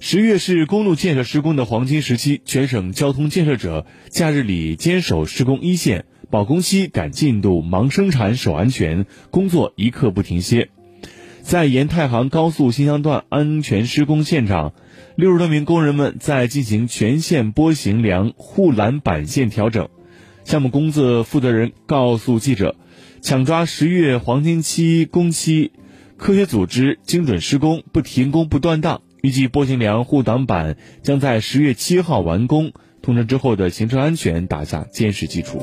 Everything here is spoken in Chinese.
十月是公路建设施工的黄金时期，全省交通建设者假日里坚守施工一线，保工期、赶进度、忙生产、守安全，工作一刻不停歇。在沿太行高速新乡段安全施工现场，六十多名工人们在进行全线波形梁护栏板线调整。项目工作负责人告诉记者：“抢抓十月黄金期工期，科学组织，精准施工，不停工不断档。”预计波形梁护挡板将在十月七号完工，通车之后的行车安全打下坚实基础。